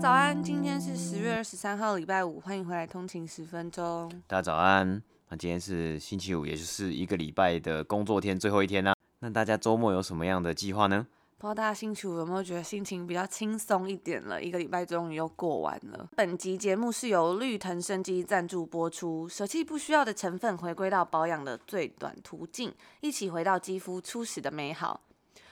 早安，今天是十月二十三号，礼拜五，欢迎回来通勤十分钟。大家早安，那今天是星期五，也就是一个礼拜的工作天最后一天啦。那大家周末有什么样的计划呢？不知道大家星期五有没有觉得心情比较轻松一点了？一个礼拜终于又过完了。本集节目是由绿藤生机赞助播出，舍弃不需要的成分，回归到保养的最短途径，一起回到肌肤初始的美好。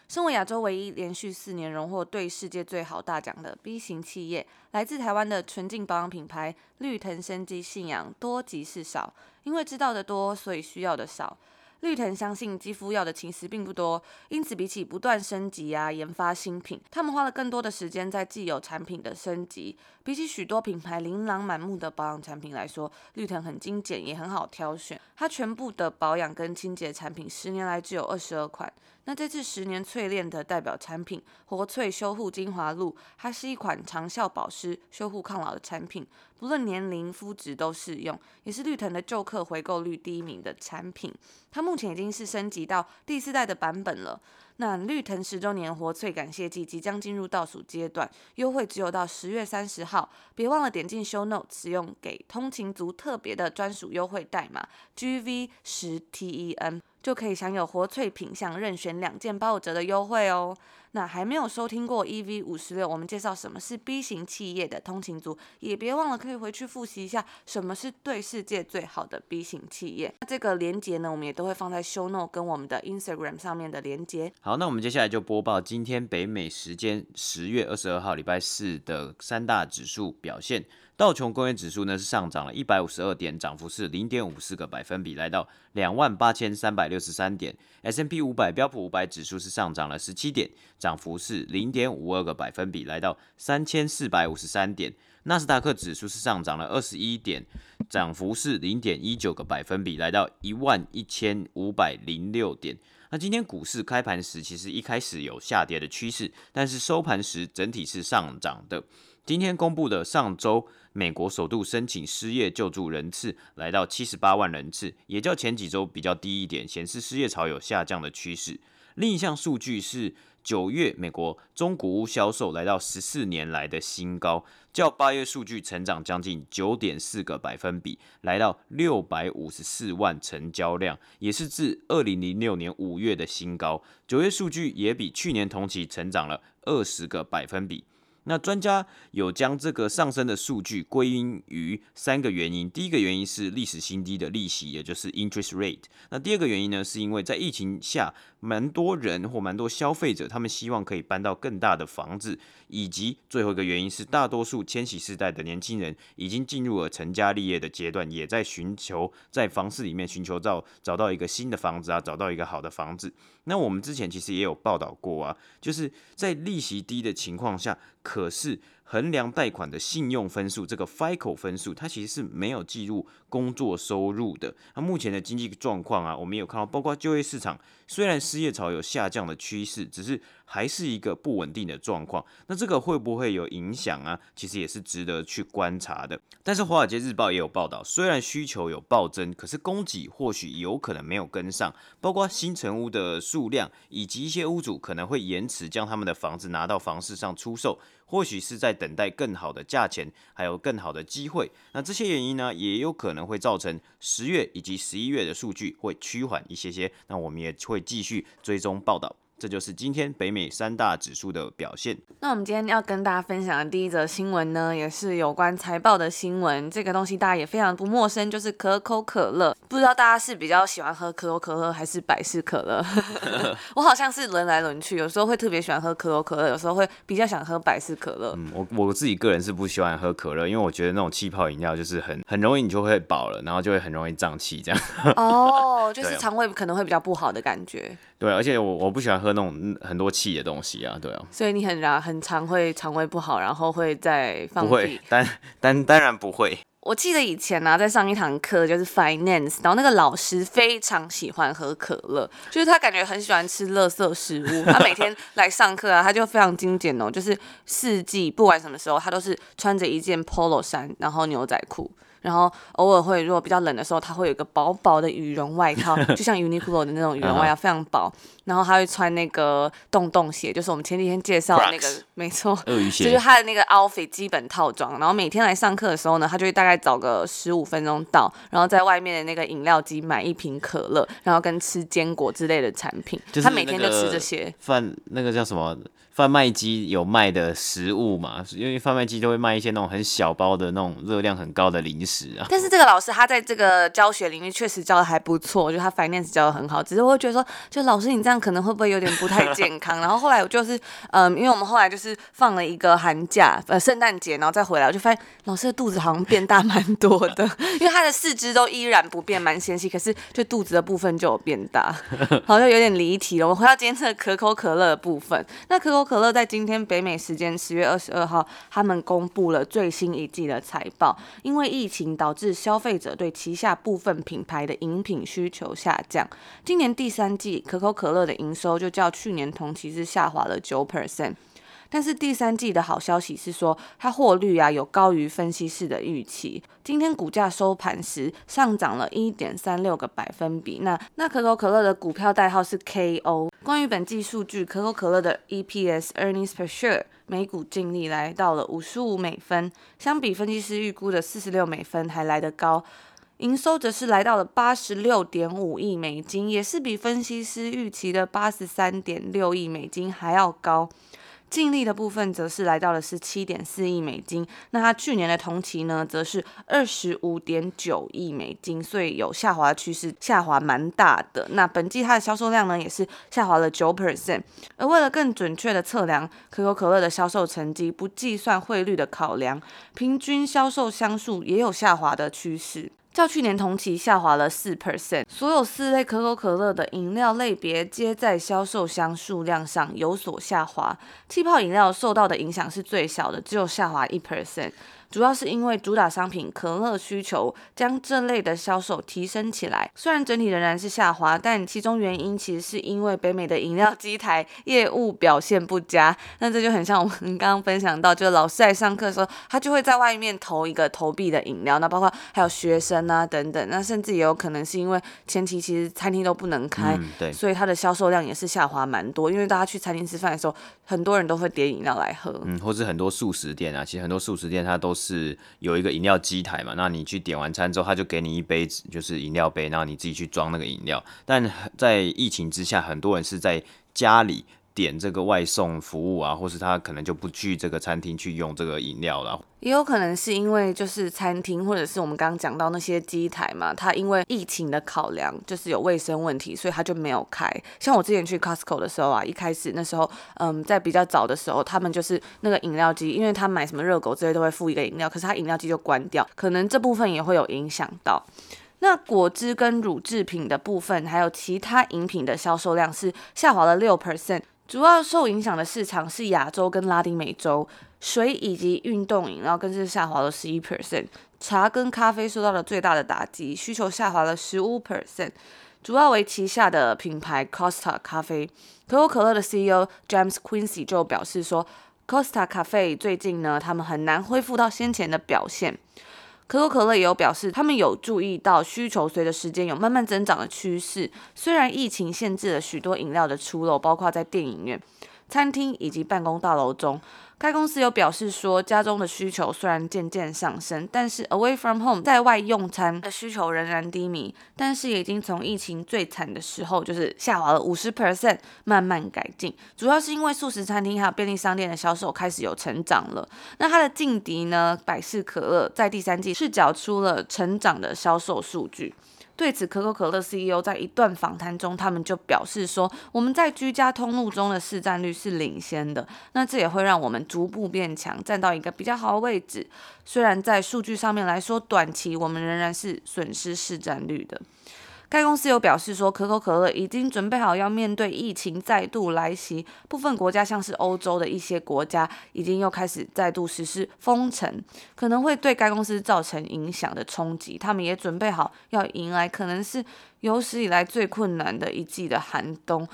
身为亚洲唯一连续四年荣获对世界最好大奖的 B 型企业，来自台湾的纯净保养品牌绿藤生机信仰多即是少，因为知道的多，所以需要的少。绿藤相信肌肤要的其实并不多，因此比起不断升级啊研发新品，他们花了更多的时间在既有产品的升级。比起许多品牌琳琅满目的保养产品来说，绿藤很精简，也很好挑选。它全部的保养跟清洁产品，十年来只有二十二款。那这次十年淬炼的代表产品活萃修护精华露，它是一款长效保湿、修护抗老的产品，不论年龄肤质都适用，也是绿藤的旧客回购率第一名的产品。它目前已经是升级到第四代的版本了。那绿藤十周年活萃感谢季即将进入倒数阶段，优惠只有到十月三十号，别忘了点进 Show Note 使用给通勤族特别的专属优惠代码 GV 十 TEN。就可以享有活萃品相任选两件八五折的优惠哦。那还没有收听过 E V 五十六，我们介绍什么是 B 型企业的通勤族，也别忘了可以回去复习一下什么是对世界最好的 B 型企业。那这个连接呢，我们也都会放在 Show No 跟我们的 Instagram 上面的连接。好，那我们接下来就播报今天北美时间十月二十二号礼拜四的三大指数表现。道琼工业指数呢是上涨了一百五十二点，涨幅是零点五四个百分比，来到两万八千三百六十三点。S&P 五百标普五百指数是上涨了十七点，涨幅是零点五二个百分比，来到三千四百五十三点。纳斯达克指数是上涨了二十一点，涨幅是零点一九个百分比，来到一万一千五百零六点。那今天股市开盘时其实一开始有下跌的趋势，但是收盘时整体是上涨的。今天公布的上周美国首度申请失业救助人次来到七十八万人次，也较前几周比较低一点，显示失业潮有下降的趋势。另一项数据是九月美国中古屋销售来到十四年来的新高，较八月数据成长将近九点四个百分比，来到六百五十四万成交量，也是自二零零六年五月的新高。九月数据也比去年同期成长了二十个百分比。那专家有将这个上升的数据归因于三个原因。第一个原因是历史新低的利息，也就是 interest rate。那第二个原因呢，是因为在疫情下，蛮多人或蛮多消费者，他们希望可以搬到更大的房子。以及最后一个原因是，大多数千禧世代的年轻人已经进入了成家立业的阶段，也在寻求在房市里面寻求到找到一个新的房子啊，找到一个好的房子。那我们之前其实也有报道过啊，就是在利息低的情况下，可是衡量贷款的信用分数，这个 FICO 分数，它其实是没有计入工作收入的。那目前的经济状况啊，我们有看到，包括就业市场，虽然失业潮有下降的趋势，只是还是一个不稳定的状况。那这个会不会有影响啊？其实也是值得去观察的。但是《华尔街日报》也有报道，虽然需求有暴增，可是供给或许有可能没有跟上，包括新成屋的数量，以及一些屋主可能会延迟将他们的房子拿到房市上出售。或许是在等待更好的价钱，还有更好的机会。那这些原因呢，也有可能会造成十月以及十一月的数据会趋缓一些些。那我们也会继续追踪报道。这就是今天北美三大指数的表现。那我们今天要跟大家分享的第一则新闻呢，也是有关财报的新闻。这个东西大家也非常不陌生，就是可口可乐。不知道大家是比较喜欢喝可口可乐还是百事可乐？我好像是轮来轮去，有时候会特别喜欢喝可口可乐，有时候会比较想喝百事可乐。嗯，我我自己个人是不喜欢喝可乐，因为我觉得那种气泡饮料就是很很容易你就会饱了，然后就会很容易胀气这样。哦，就是肠胃可能会比较不好的感觉。对，而且我我不喜欢喝那种很多气的东西啊，对啊。所以你很常很常会肠胃不好，然后会再放屁。不会，当当当然不会。我记得以前呢、啊，在上一堂课就是 finance，然后那个老师非常喜欢喝可乐，就是他感觉很喜欢吃垃圾食物。他每天来上课啊，他就非常精简哦，就是四季不管什么时候，他都是穿着一件 polo 衫，然后牛仔裤。然后偶尔会，如果比较冷的时候，他会有一个薄薄的羽绒外套，就像 Uniqlo 的那种羽绒外套，非常薄。然后他会穿那个洞洞鞋，就是我们前几天介绍的那个，没错，鳄鱼鞋，就是他的那个 outfit 基本套装。然后每天来上课的时候呢，他就会大概早个十五分钟到，然后在外面的那个饮料机买一瓶可乐，然后跟吃坚果之类的产品。他每天就吃这些。饭那个叫什么？贩卖机有卖的食物嘛？因为贩卖机都会卖一些那种很小包的那种热量很高的零食啊。但是这个老师他在这个教学领域确实教的还不错，就他 finance 教的很好。只是我会觉得说，就老师你这样可能会不会有点不太健康？然后后来我就是，嗯，因为我们后来就是放了一个寒假，呃，圣诞节，然后再回来，我就发现老师的肚子好像变大蛮多的，因为他的四肢都依然不变，蛮纤细，可是就肚子的部分就有变大，好像有点离题了。我们回到今天这个可口可乐的部分，那可口可乐在今天北美时间十月二十二号，他们公布了最新一季的财报。因为疫情导致消费者对旗下部分品牌的饮品需求下降，今年第三季可口可乐的营收就较去年同期是下滑了九 percent。但是第三季的好消息是说，它获利啊有高于分析师的预期。今天股价收盘时上涨了一点三六个百分比。那那可口可乐的股票代号是 KO。关于本季数据，可口可乐的 EPS earnings per share 每股净利来到了五十五美分，相比分析师预估的四十六美分还来得高。营收则是来到了八十六点五亿美金，也是比分析师预期的八十三点六亿美金还要高。净利的部分则是来到了十七点四亿美金，那它去年的同期呢，则是二十五点九亿美金，所以有下滑趋势，下滑蛮大的。那本季它的销售量呢，也是下滑了九 percent。而为了更准确的测量可口可乐的销售成绩，不计算汇率的考量，平均销售箱数也有下滑的趋势。较去年同期下滑了四 percent，所有四类可口可乐的饮料类别皆在销售箱数量上有所下滑，气泡饮料受到的影响是最小的，只有下滑一 percent。主要是因为主打商品可乐需求将这类的销售提升起来，虽然整体仍然是下滑，但其中原因其实是因为北美的饮料机台业务表现不佳。那这就很像我们刚刚分享到，就是老师在上课的时候，他就会在外面投一个投币的饮料，那包括还有学生啊等等，那甚至也有可能是因为前期其实餐厅都不能开，嗯、对，所以它的销售量也是下滑蛮多。因为大家去餐厅吃饭的时候，很多人都会点饮料来喝，嗯，或是很多素食店啊，其实很多素食店它都是有一个饮料机台嘛，那你去点完餐之后，他就给你一杯就是饮料杯，然后你自己去装那个饮料。但在疫情之下，很多人是在家里点这个外送服务啊，或是他可能就不去这个餐厅去用这个饮料了。也有可能是因为就是餐厅或者是我们刚刚讲到那些机台嘛，它因为疫情的考量，就是有卫生问题，所以它就没有开。像我之前去 Costco 的时候啊，一开始那时候，嗯，在比较早的时候，他们就是那个饮料机，因为他买什么热狗之类都会附一个饮料，可是他饮料机就关掉，可能这部分也会有影响到。那果汁跟乳制品的部分，还有其他饮品的销售量是下滑了六 percent。主要受影响的市场是亚洲跟拉丁美洲，水以及运动饮料更是下滑了十一 percent，茶跟咖啡受到了最大的打击，需求下滑了十五 percent，主要为旗下的品牌 Costa 咖啡。可口可乐的 CEO James Quincy 就表示说，Costa 咖啡最近呢，他们很难恢复到先前的表现。可口可乐也有表示，他们有注意到需求随着时间有慢慢增长的趋势。虽然疫情限制了许多饮料的出漏，包括在电影院、餐厅以及办公大楼中。该公司有表示说，家中的需求虽然渐渐上升，但是 away from home 在外用餐的需求仍然低迷，但是已经从疫情最惨的时候，就是下滑了五十 percent，慢慢改进。主要是因为素食餐厅还有便利商店的销售开始有成长了。那它的劲敌呢，百事可乐在第三季是缴出了成长的销售数据。对此，可口可乐 CEO 在一段访谈中，他们就表示说：“我们在居家通路中的市占率是领先的，那这也会让我们逐步变强，站到一个比较好的位置。虽然在数据上面来说，短期我们仍然是损失市占率的。”该公司有表示说，可口可乐已经准备好要面对疫情再度来袭，部分国家像是欧洲的一些国家已经又开始再度实施封城，可能会对该公司造成影响的冲击。他们也准备好要迎来可能是有史以来最困难的一季的寒冬。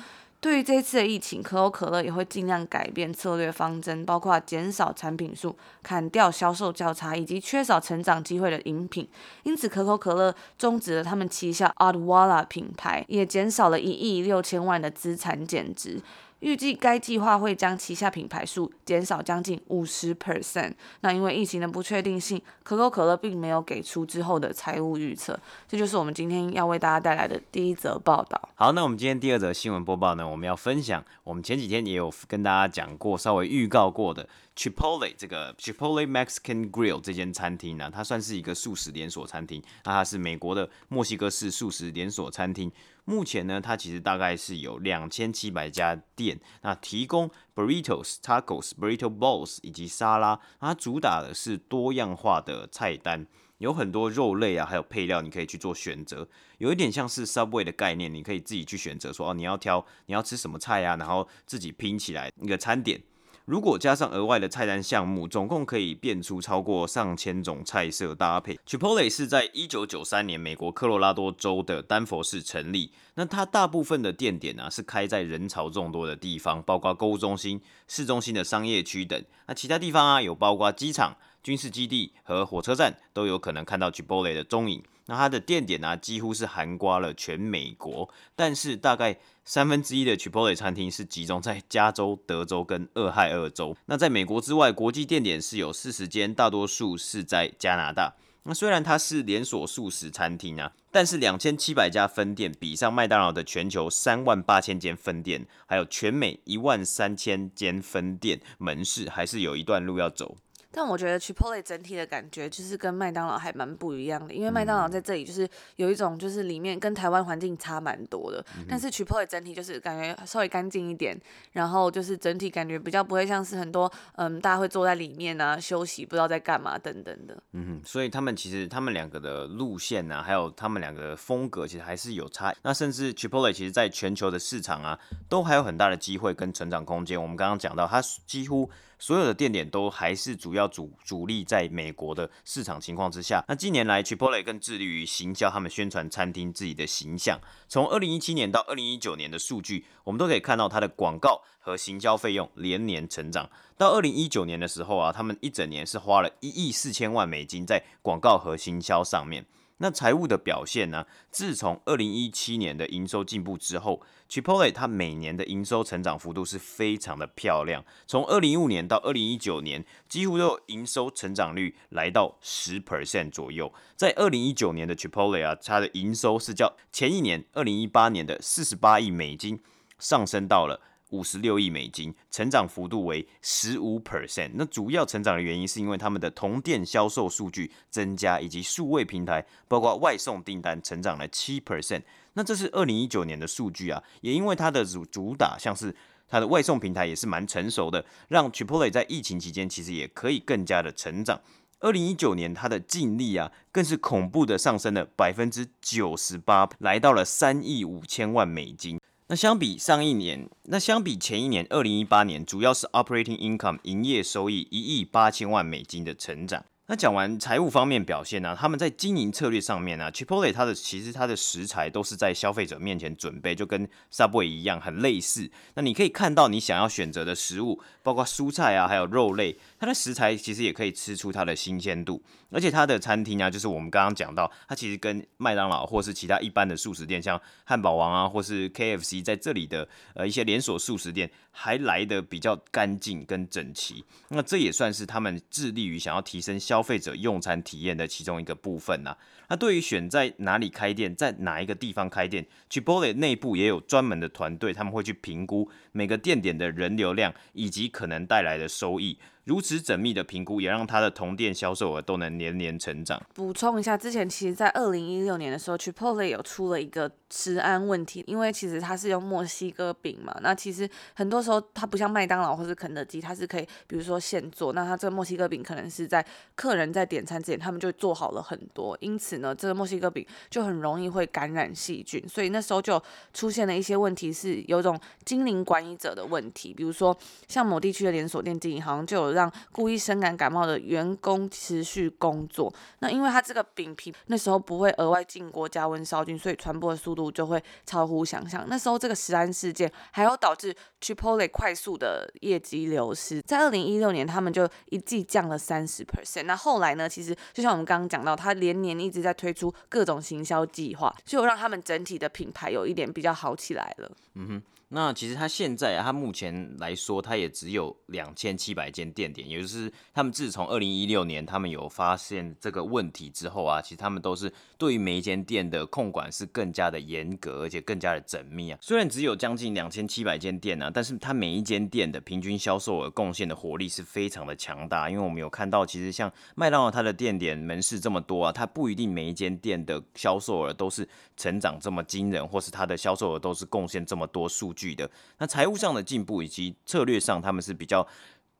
对于这次的疫情，可口可乐也会尽量改变策略方针，包括减少产品数、砍掉销售较差以及缺少成长机会的饮品。因此，可口可乐终止了他们旗下 Odwalla 品牌，也减少了一亿六千万的资产减值。预计该计划会将旗下品牌数减少将近五十 percent。那因为疫情的不确定性，可口可乐并没有给出之后的财务预测。这就是我们今天要为大家带来的第一则报道。好，那我们今天第二则新闻播报呢，我们要分享我们前几天也有跟大家讲过、稍微预告过的 Chipotle 这个 Chipotle Mexican Grill 这间餐厅呢，它算是一个素食连锁餐厅。那它是美国的墨西哥式素食连锁餐厅。目前呢，它其实大概是有两千七百家店，那提供 burritos、tacos、burrito bowls 以及沙拉。它主打的是多样化的菜单，有很多肉类啊，还有配料，你可以去做选择，有一点像是 Subway 的概念，你可以自己去选择说哦，你要挑你要吃什么菜啊，然后自己拼起来一个餐点。如果加上额外的菜单项目，总共可以变出超过上千种菜色搭配。Chipotle 是在一九九三年美国科罗拉多州的丹佛市成立。那它大部分的店点啊是开在人潮众多的地方，包括购物中心、市中心的商业区等。那其他地方啊有包括机场、军事基地和火车站都有可能看到 Chipotle 的踪影。那它的店点呢、啊，几乎是涵盖了全美国，但是大概三分之一的 Chipotle 餐厅是集中在加州、德州跟俄亥俄州。那在美国之外，国际店点是有四十间，大多数是在加拿大。那虽然它是连锁素食餐厅啊，但是两千七百家分店，比上麦当劳的全球三万八千间分店，还有全美一万三千间分店门市，还是有一段路要走。但我觉得 Chipotle 整体的感觉就是跟麦当劳还蛮不一样的，因为麦当劳在这里就是有一种就是里面跟台湾环境差蛮多的，嗯、但是 Chipotle 整体就是感觉稍微干净一点，然后就是整体感觉比较不会像是很多嗯大家会坐在里面啊休息不知道在干嘛等等的。嗯哼，所以他们其实他们两个的路线啊，还有他们两个的风格其实还是有差。那甚至 Chipotle 其实在全球的市场啊，都还有很大的机会跟成长空间。我们刚刚讲到，它几乎。所有的店点都还是主要主主力在美国的市场情况之下。那近年来，Chipotle 更致力于行销他们宣传餐厅自己的形象。从二零一七年到二零一九年的数据，我们都可以看到它的广告和行销费用连年成长。到二零一九年的时候啊，他们一整年是花了一亿四千万美金在广告和行销上面。那财务的表现呢？自从二零一七年的营收进步之后，Chipotle 它每年的营收成长幅度是非常的漂亮。从二零一五年到二零一九年，几乎都有营收成长率来到十 percent 左右。在二零一九年的 Chipotle 啊，它的营收是较前一年二零一八年的四十八亿美金上升到了。五十六亿美金，成长幅度为十五 percent。那主要成长的原因是因为他们的同店销售数据增加，以及数位平台包括外送订单成长了七 percent。那这是二零一九年的数据啊，也因为它的主主打像是它的外送平台也是蛮成熟的，让 Chipotle 在疫情期间其实也可以更加的成长。二零一九年它的净利啊，更是恐怖的上升了百分之九十八，来到了三亿五千万美金。那相比上一年，那相比前一年，二零一八年，主要是 operating income 营业收益一亿八千万美金的成长。那讲完财务方面表现呢、他们在经营策略上面呢、，Chipotle 它的其实它的食材都是在消费者面前准备，就跟 Subway 一样，很类似。那你可以看到你想要选择的食物，包括蔬菜啊，还有肉类，它的食材其实也可以吃出它的新鲜度。而且它的餐厅啊，就是我们刚刚讲到，它其实跟麦当劳或是其他一般的速食店，像汉堡王啊，或是 KFC 在这里的呃一些连锁速食店，还来得比较干净跟整齐。那这也算是他们致力于想要提升消消费者用餐体验的其中一个部分呐、那对于选在哪里开店，在哪一个地方开店，Chipotle 内部也有专门的团队，他们会去评估每个店点的人流量以及可能带来的收益。如此缜密的评估，也让他的同店销售额都能年年成长。补充一下，之前其实在二零一六年的时候，Chipotle 有出了一个食安问题，因为其实它是用墨西哥饼嘛，那其实很多时候它不像麦当劳或是肯德基，它是可以比如说现做，那它这个墨西哥饼可能是在客人在点餐之前，他们就做好了很多，因此呢，这个墨西哥饼就很容易会感染细菌，所以那时候就出现了一些问题，是有种经营管理者的问题，比如说像某地区的连锁店经营，好像就有让故意深感感冒的员工持续工作，那因为它这个饼皮那时候不会额外进锅加温杀菌，所以传播的速度就会超乎想象。那时候这个食安事件还有导致 Chipotle 快速的业绩流失，在二零一六年他们就一季降了三十 percent。那后来呢，其实就像我们刚刚讲到，他连年一直在推出各种行销计划，就让他们整体的品牌有一点比较好起来了。嗯哼。那其实它现在啊，它目前来说，它也只有两千七百间店点，也就是他们自从二零一六年他们有发现这个问题之后啊，其实他们都是对于每一间店的控管是更加的严格，而且更加的缜密啊。虽然只有将近两千七百间店啊，但是它每一间店的平均销售额贡献的火力是非常的强大。因为我们有看到，其实像麦当劳它的店点门市这么多啊，它不一定每一间店的销售额都是成长这么惊人，或是它的销售额都是贡献这么多数据。的那财务上的进步以及策略上，他们是比较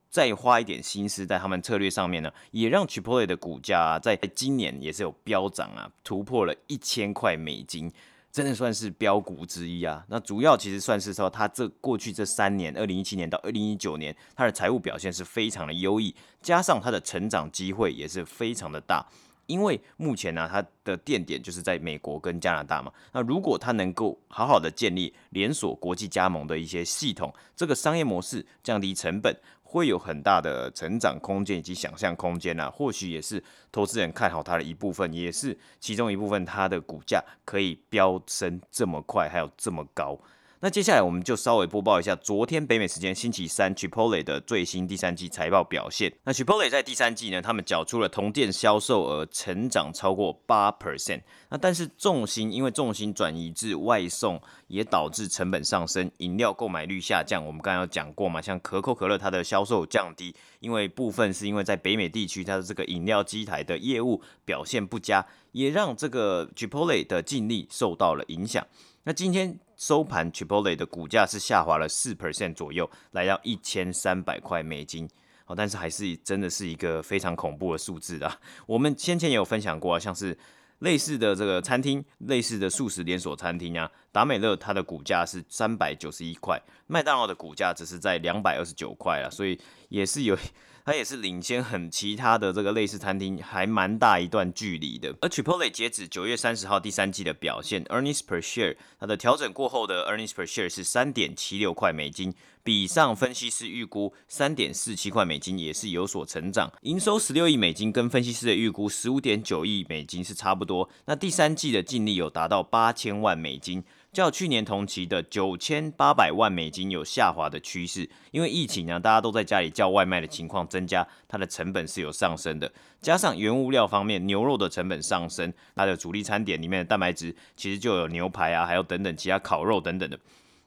再花一点心思在他们策略上面呢，也让 Chipotle 的股价，在今年也是有飙涨啊，突破了一千块美金，真的算是飙股之一啊。那主要其实算是说，他这过去这三年，二零一七年到二零一九年，他的财务表现是非常的优异，加上他的成长机会也是非常的大。因为目前呢，它的店点就是在美国跟加拿大嘛。那如果它能够好好的建立连锁国际加盟的一些系统，这个商业模式降低成本，会有很大的成长空间以及想象空间啊。或许也是投资人看好它的一部分，也是其中一部分，它的股价可以飙升这么快，还有这么高。那接下来我们就稍微播报一下昨天北美时间星期三 Chipotle 的最新第三季财报表现。那 Chipotle 在第三季呢，他们缴出了同店销售额成长超过八 percent。那但是重心因为重心转移至外送，也导致成本上升，饮料购买率下降。我们刚刚有讲过嘛，像可口可乐它的销售降低，因为部分是因为在北美地区它的这个饮料机台的业务表现不佳，也让这个 Chipotle 的净利受到了影响。那今天收盘，Chipotle 的股价是下滑了四 percent 左右，来到一千三百块美金。好，但是还是真的是一个非常恐怖的数字啊。我们先前也有分享过啊，像是类似的这个餐厅，类似的素食连锁餐厅啊，达美乐它的股价是三百九十一块，麦当劳的股价只是在两百二十九块啊，所以也是有。它也是领先很其他的这个类似餐厅还蛮大一段距离的。而 Chipotle 截止九月三十号第三季的表现，earnings per share 它的调整过后的 earnings per share 是三点七六块美金，比上分析师预估三点四七块美金也是有所成长。营收十六亿美金跟分析师的预估十五点九亿美金是差不多。那第三季的净利有达到八千万美金。较去年同期的九千八百万美金有下滑的趋势，因为疫情呢，大家都在家里叫外卖的情况增加，它的成本是有上升的。加上原物料方面，牛肉的成本上升，它的主力餐点里面的蛋白质其实就有牛排啊，还有等等其他烤肉等等的。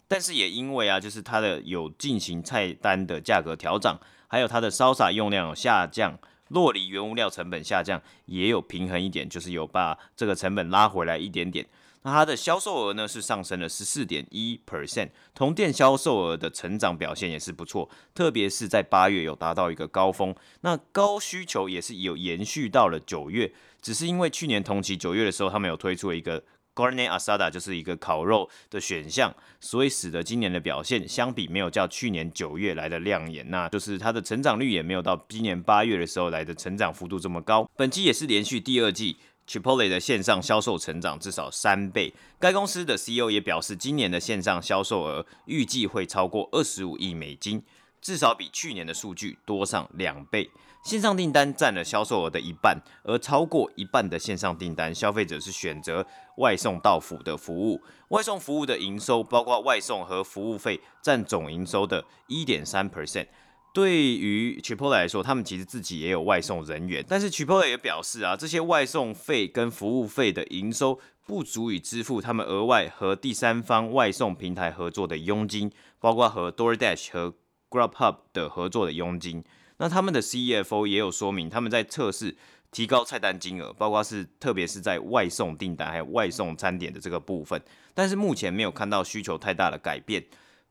但是也因为啊，就是它的有进行菜单的价格调整，还有它的烧洒用量有下降，酪梨原物料成本下降，也有平衡一点，就是有把这个成本拉回来一点点。那它的销售额呢，是上升了十四点一 percent，同店销售额的成长表现也是不错，特别是在八月有达到一个高峰，那高需求也是有延续到了九月，只是因为去年同期九月的时候，他们有推出了一个 Carne Asada，就是一个烤肉的选项，所以使得今年的表现相比没有较去年九月来的亮眼，那就是它的成长率也没有到今年八月的时候来的成长幅度这么高，本季也是连续第二季。Chipotle 的线上销售成长至少三倍，该公司的 CEO 也表示，今年的线上销售额预计会超过二十五亿美金，至少比去年的数据多上两倍。线上订单占了销售额的一半，而超过一半的线上订单，消费者是选择外送到府的服务。外送服务的营收，包括外送和服务费，占总营收的一点三 percent。对于 Chipotle 来说，他们其实自己也有外送人员，但是 Chipotle 也表示啊，这些外送费跟服务费的营收不足以支付他们额外和第三方外送平台合作的佣金，包括和 DoorDash 和 GrubHub 的合作的佣金。那他们的 CFO 也有说明，他们在测试提高菜单金额，包括是特别是在外送订单还有外送餐点的这个部分，但是目前没有看到需求太大的改变。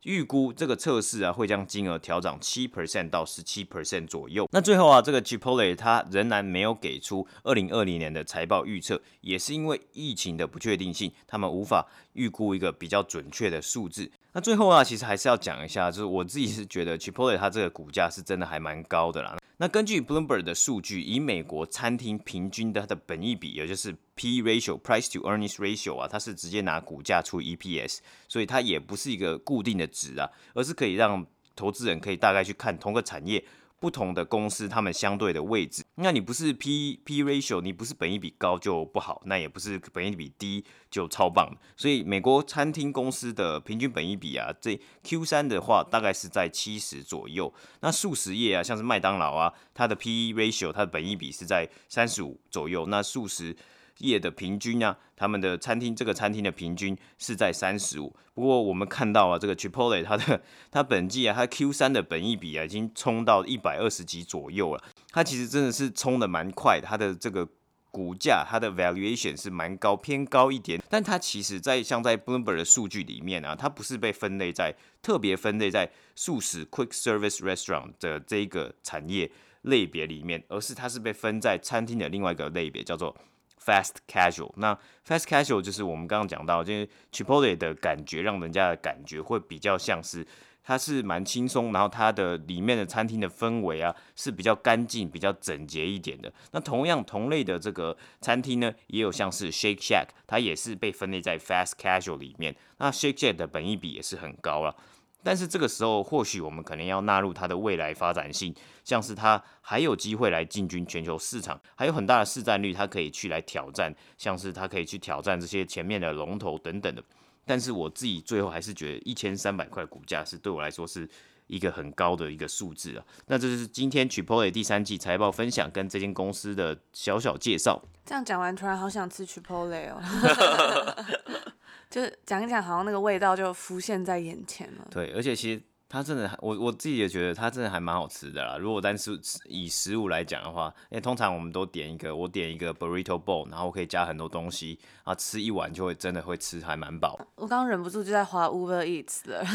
预估这个测试啊，会将金额调涨七 percent 到十七 percent 左右。那最后啊，这个 Chipotle 它仍然没有给出二零二零年的财报预测，也是因为疫情的不确定性，他们无法预估一个比较准确的数字。那最后啊，其实还是要讲一下，就是我自己是觉得 Chipotle 它这个股价是真的还蛮高的啦。那根据 Bloomberg 的数据，以美国餐厅平均的它的本益比，也就是 P ratio（Price to Earnings Ratio） 啊，它是直接拿股价除 EPS，所以它也不是一个固定的值啊，而是可以让投资人可以大概去看同个产业。不同的公司，他们相对的位置，那你不是 P P ratio，你不是本益比高就不好，那也不是本益比低就超棒。所以美国餐厅公司的平均本益比啊，这 Q 三的话大概是在七十左右。那速食业啊，像是麦当劳啊，它的 P ratio，它的本益比是在三十五左右。那速食业的平均啊，他们的餐厅这个餐厅的平均是在三十五。不过我们看到啊，这个 Chipotle 它的它本季啊，它 Q 三的本益比啊，已经冲到一百二十几左右了。它其实真的是冲的蛮快，它的这个股价它的 valuation 是蛮高，偏高一点。但它其实在像在 Bloomberg 的数据里面啊，它不是被分类在特别分类在素食 Quick Service Restaurant 的这个产业类别里面，而是它是被分在餐厅的另外一个类别，叫做。Fast casual，那 fast casual 就是我们刚刚讲到，就是 Chipotle 的感觉，让人家的感觉会比较像是它是蛮轻松，然后它的里面的餐厅的氛围啊是比较干净、比较整洁一点的。那同样同类的这个餐厅呢，也有像是 Shake Shack，它也是被分类在 fast casual 里面。那 Shake Shack 的本益比也是很高了。但是这个时候，或许我们可能要纳入它的未来发展性，像是它还有机会来进军全球市场，还有很大的市占率，它可以去来挑战，像是它可以去挑战这些前面的龙头等等的。但是我自己最后还是觉得一千三百块股价是对我来说是一个很高的一个数字啊。那这就是今天 Chipotle 第三季财报分享跟这间公司的小小介绍。这样讲完，突然好想吃 Chipotle 哦。就是讲一讲，好像那个味道就浮现在眼前了。对，而且其实。它真的，我我自己也觉得它真的还蛮好吃的啦。如果单是以食物来讲的话，因为通常我们都点一个，我点一个 burrito bowl，然后可以加很多东西，然后吃一碗就会真的会吃还蛮饱。我刚刚忍不住就在花 Uber Eats 了，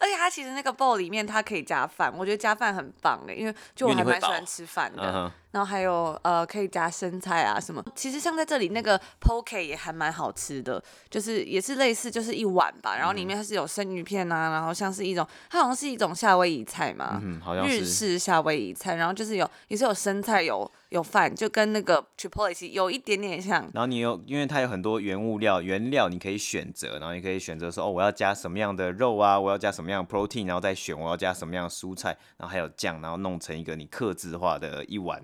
而且它其实那个 bowl 里面它可以加饭，我觉得加饭很棒诶，因为就我还蛮喜欢吃饭的。然后还有呃，可以加生菜啊什么。其实像在这里那个 poke 也还蛮好吃的，就是也是类似就是一碗吧，然后里面它是有生鱼片啊，然后像是一种它好像是一种夏威夷菜嘛，嗯，好像是日式夏威夷菜，然后就是有也是有生菜有有饭，就跟那个 Chipotle 有一点点像。然后你有因为它有很多原物料原料你可以选择，然后你可以选择说哦，我要加什么样的肉啊，我要加什么样的 protein，然后再选我要加什么样的蔬菜，然后还有酱，然后弄成一个你客制化的一碗。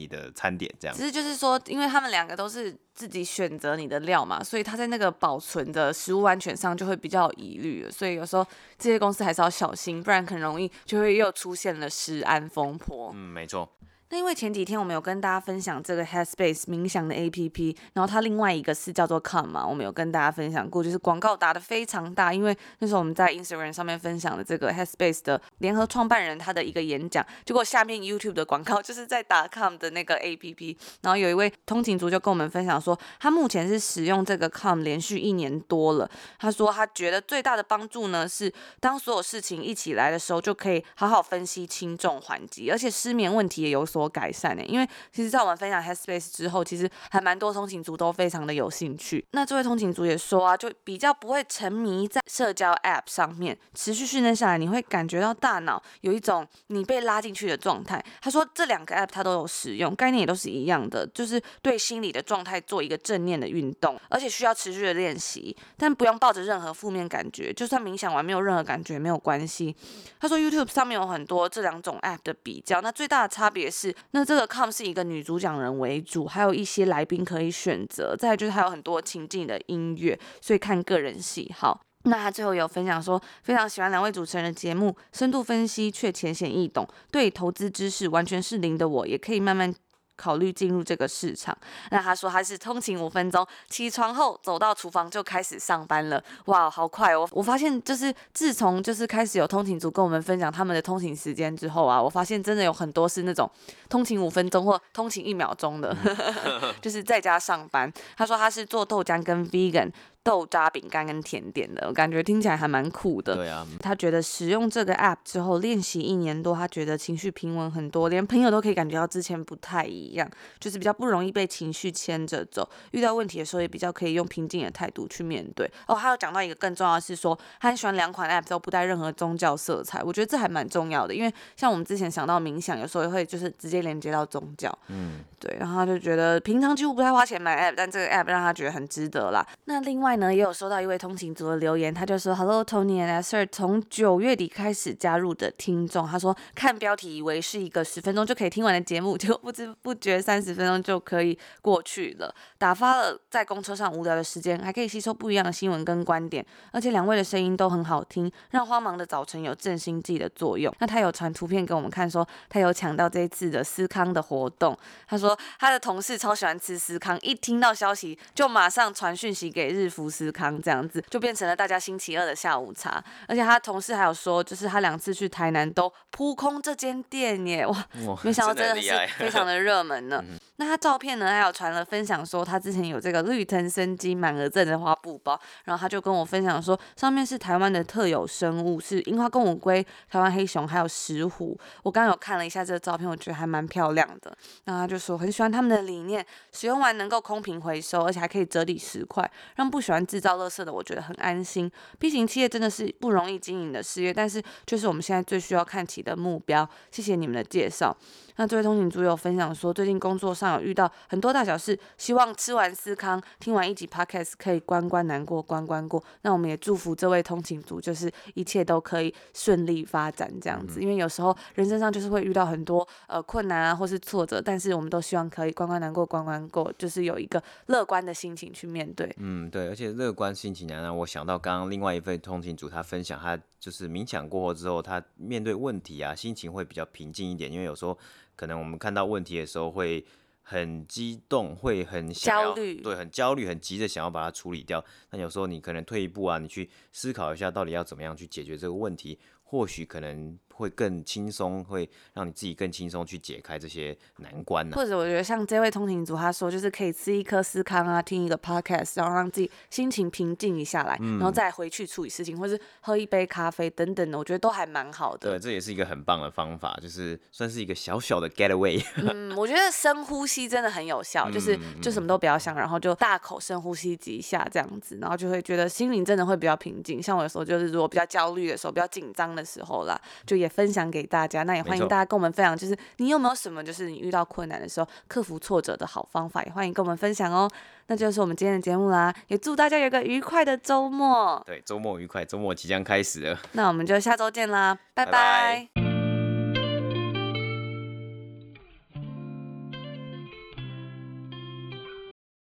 你的餐点这样，其实就是说，因为他们两个都是自己选择你的料嘛，所以他在那个保存的食物安全上就会比较有疑虑，所以有时候这些公司还是要小心，不然很容易就会又出现了食安风波。嗯，没错。那因为前几天我们有跟大家分享这个 Headspace 冥想的 APP，然后它另外一个是叫做 Calm 嘛，我们有跟大家分享过，就是广告打得非常大，因为那时候我们在 Instagram 上面分享了这个 Headspace 的联合创办人他的一个演讲，结果下面 YouTube 的广告 就是在打 Calm 的那个 APP，然后有一位通勤族就跟我们分享说，他目前是使用这个 Calm 连续一年多了，他说他觉得最大的帮助呢是当所有事情一起来的时候，就可以好好分析轻重缓急，而且失眠问题也有所。多改善呢？因为其实，在我们分享 Headspace 之后，其实还蛮多通勤族都非常的有兴趣。那这位通勤族也说啊，就比较不会沉迷在社交 App 上面，持续训练下来，你会感觉到大脑有一种你被拉进去的状态。他说这两个 App 他都有使用，概念也都是一样的，就是对心理的状态做一个正念的运动，而且需要持续的练习，但不用抱着任何负面感觉，就算冥想完没有任何感觉没有关系。他说 YouTube 上面有很多这两种 App 的比较，那最大的差别是。那这个 come 是一个女主讲人为主，还有一些来宾可以选择，再就是还有很多情境的音乐，所以看个人喜好。那他最后有分享说，非常喜欢两位主持人的节目，深度分析却浅显易懂，对投资知识完全是零的我，也可以慢慢考虑进入这个市场。那他说他是通勤五分钟，起床后走到厨房就开始上班了。哇，好快哦！我发现就是自从就是开始有通勤族跟我们分享他们的通勤时间之后啊，我发现真的有很多是那种通勤五分钟或通勤一秒钟的，就是在家上班。他说他是做豆浆跟 vegan。豆渣饼干跟甜点的，我感觉听起来还蛮酷的。对啊，他觉得使用这个 app 之后，练习一年多，他觉得情绪平稳很多，连朋友都可以感觉到之前不太一样，就是比较不容易被情绪牵着走，遇到问题的时候也比较可以用平静的态度去面对。哦，还有讲到一个更重要的是说，他很喜欢两款 app 都不带任何宗教色彩，我觉得这还蛮重要的，因为像我们之前想到冥想，有时候也会就是直接连接到宗教。嗯，对，然后他就觉得平常几乎不太花钱买 app，但这个 app 让他觉得很值得啦。那另外外呢，也有收到一位通勤族的留言，他就说：“Hello Tony and Sir，从九月底开始加入的听众，他说看标题以为是一个十分钟就可以听完的节目，结果不知不觉三十分钟就可以过去了，打发了在公车上无聊的时间，还可以吸收不一样的新闻跟观点，而且两位的声音都很好听，让慌忙的早晨有振兴剂的作用。那他有传图片给我们看，说他有抢到这一次的思康的活动，他说他的同事超喜欢吃思康，一听到消息就马上传讯息给日服司康。”这样子就变成了大家星期二的下午茶，而且他同事还有说，就是他两次去台南都扑空这间店耶，哇，没想到真的是非常的热门呢。那他照片呢，还有传了分享说他之前有这个绿藤生机满额赠的花布包，然后他就跟我分享说，上面是台湾的特有生物，是樱花公母龟、台湾黑熊还有石虎。我刚刚有看了一下这个照片，我觉得还蛮漂亮的。那他就说很喜欢他们的理念，使用完能够空瓶回收，而且还可以折抵十块，让不喜欢制造垃圾的我觉得很安心。B 型企业真的是不容易经营的事业，但是就是我们现在最需要看齐的目标。谢谢你们的介绍。那这位通勤族有分享说，最近工作上有遇到很多大小事，希望吃完思康，听完一集 podcast 可以关关难过关关过。那我们也祝福这位通勤族，就是一切都可以顺利发展这样子。因为有时候人生上就是会遇到很多呃困难啊，或是挫折，但是我们都希望可以关关难过关关过，就是有一个乐观的心情去面对。嗯，对，而且乐观心情呢，让我想到刚刚另外一位通勤组他分享，他就是冥想过后之后，他面对问题啊，心情会比较平静一点，因为有时候。可能我们看到问题的时候会很激动，会很想要，焦虑，对，很焦虑，很急着想要把它处理掉。那有时候你可能退一步啊，你去思考一下，到底要怎么样去解决这个问题，或许可能。会更轻松，会让你自己更轻松去解开这些难关呢、啊。或者我觉得像这位通勤族他说，就是可以吃一颗司康啊，听一个 podcast，然后让自己心情平静一下来，嗯、然后再回去处理事情，或是喝一杯咖啡等等的，我觉得都还蛮好的。对，这也是一个很棒的方法，就是算是一个小小的 getaway。嗯，我觉得深呼吸真的很有效，就是就什么都不要想，然后就大口深呼吸几下这样子，然后就会觉得心灵真的会比较平静。像我有时候就是如果比较焦虑的时候，比较紧张的时候啦，就也。分享给大家，那也欢迎大家跟我们分享，就是你有没有什么，就是你遇到困难的时候克服挫折的好方法，也欢迎跟我们分享哦。那就是我们今天的节目啦，也祝大家有个愉快的周末。对，周末愉快，周末即将开始了。那我们就下周见啦，拜拜。拜拜。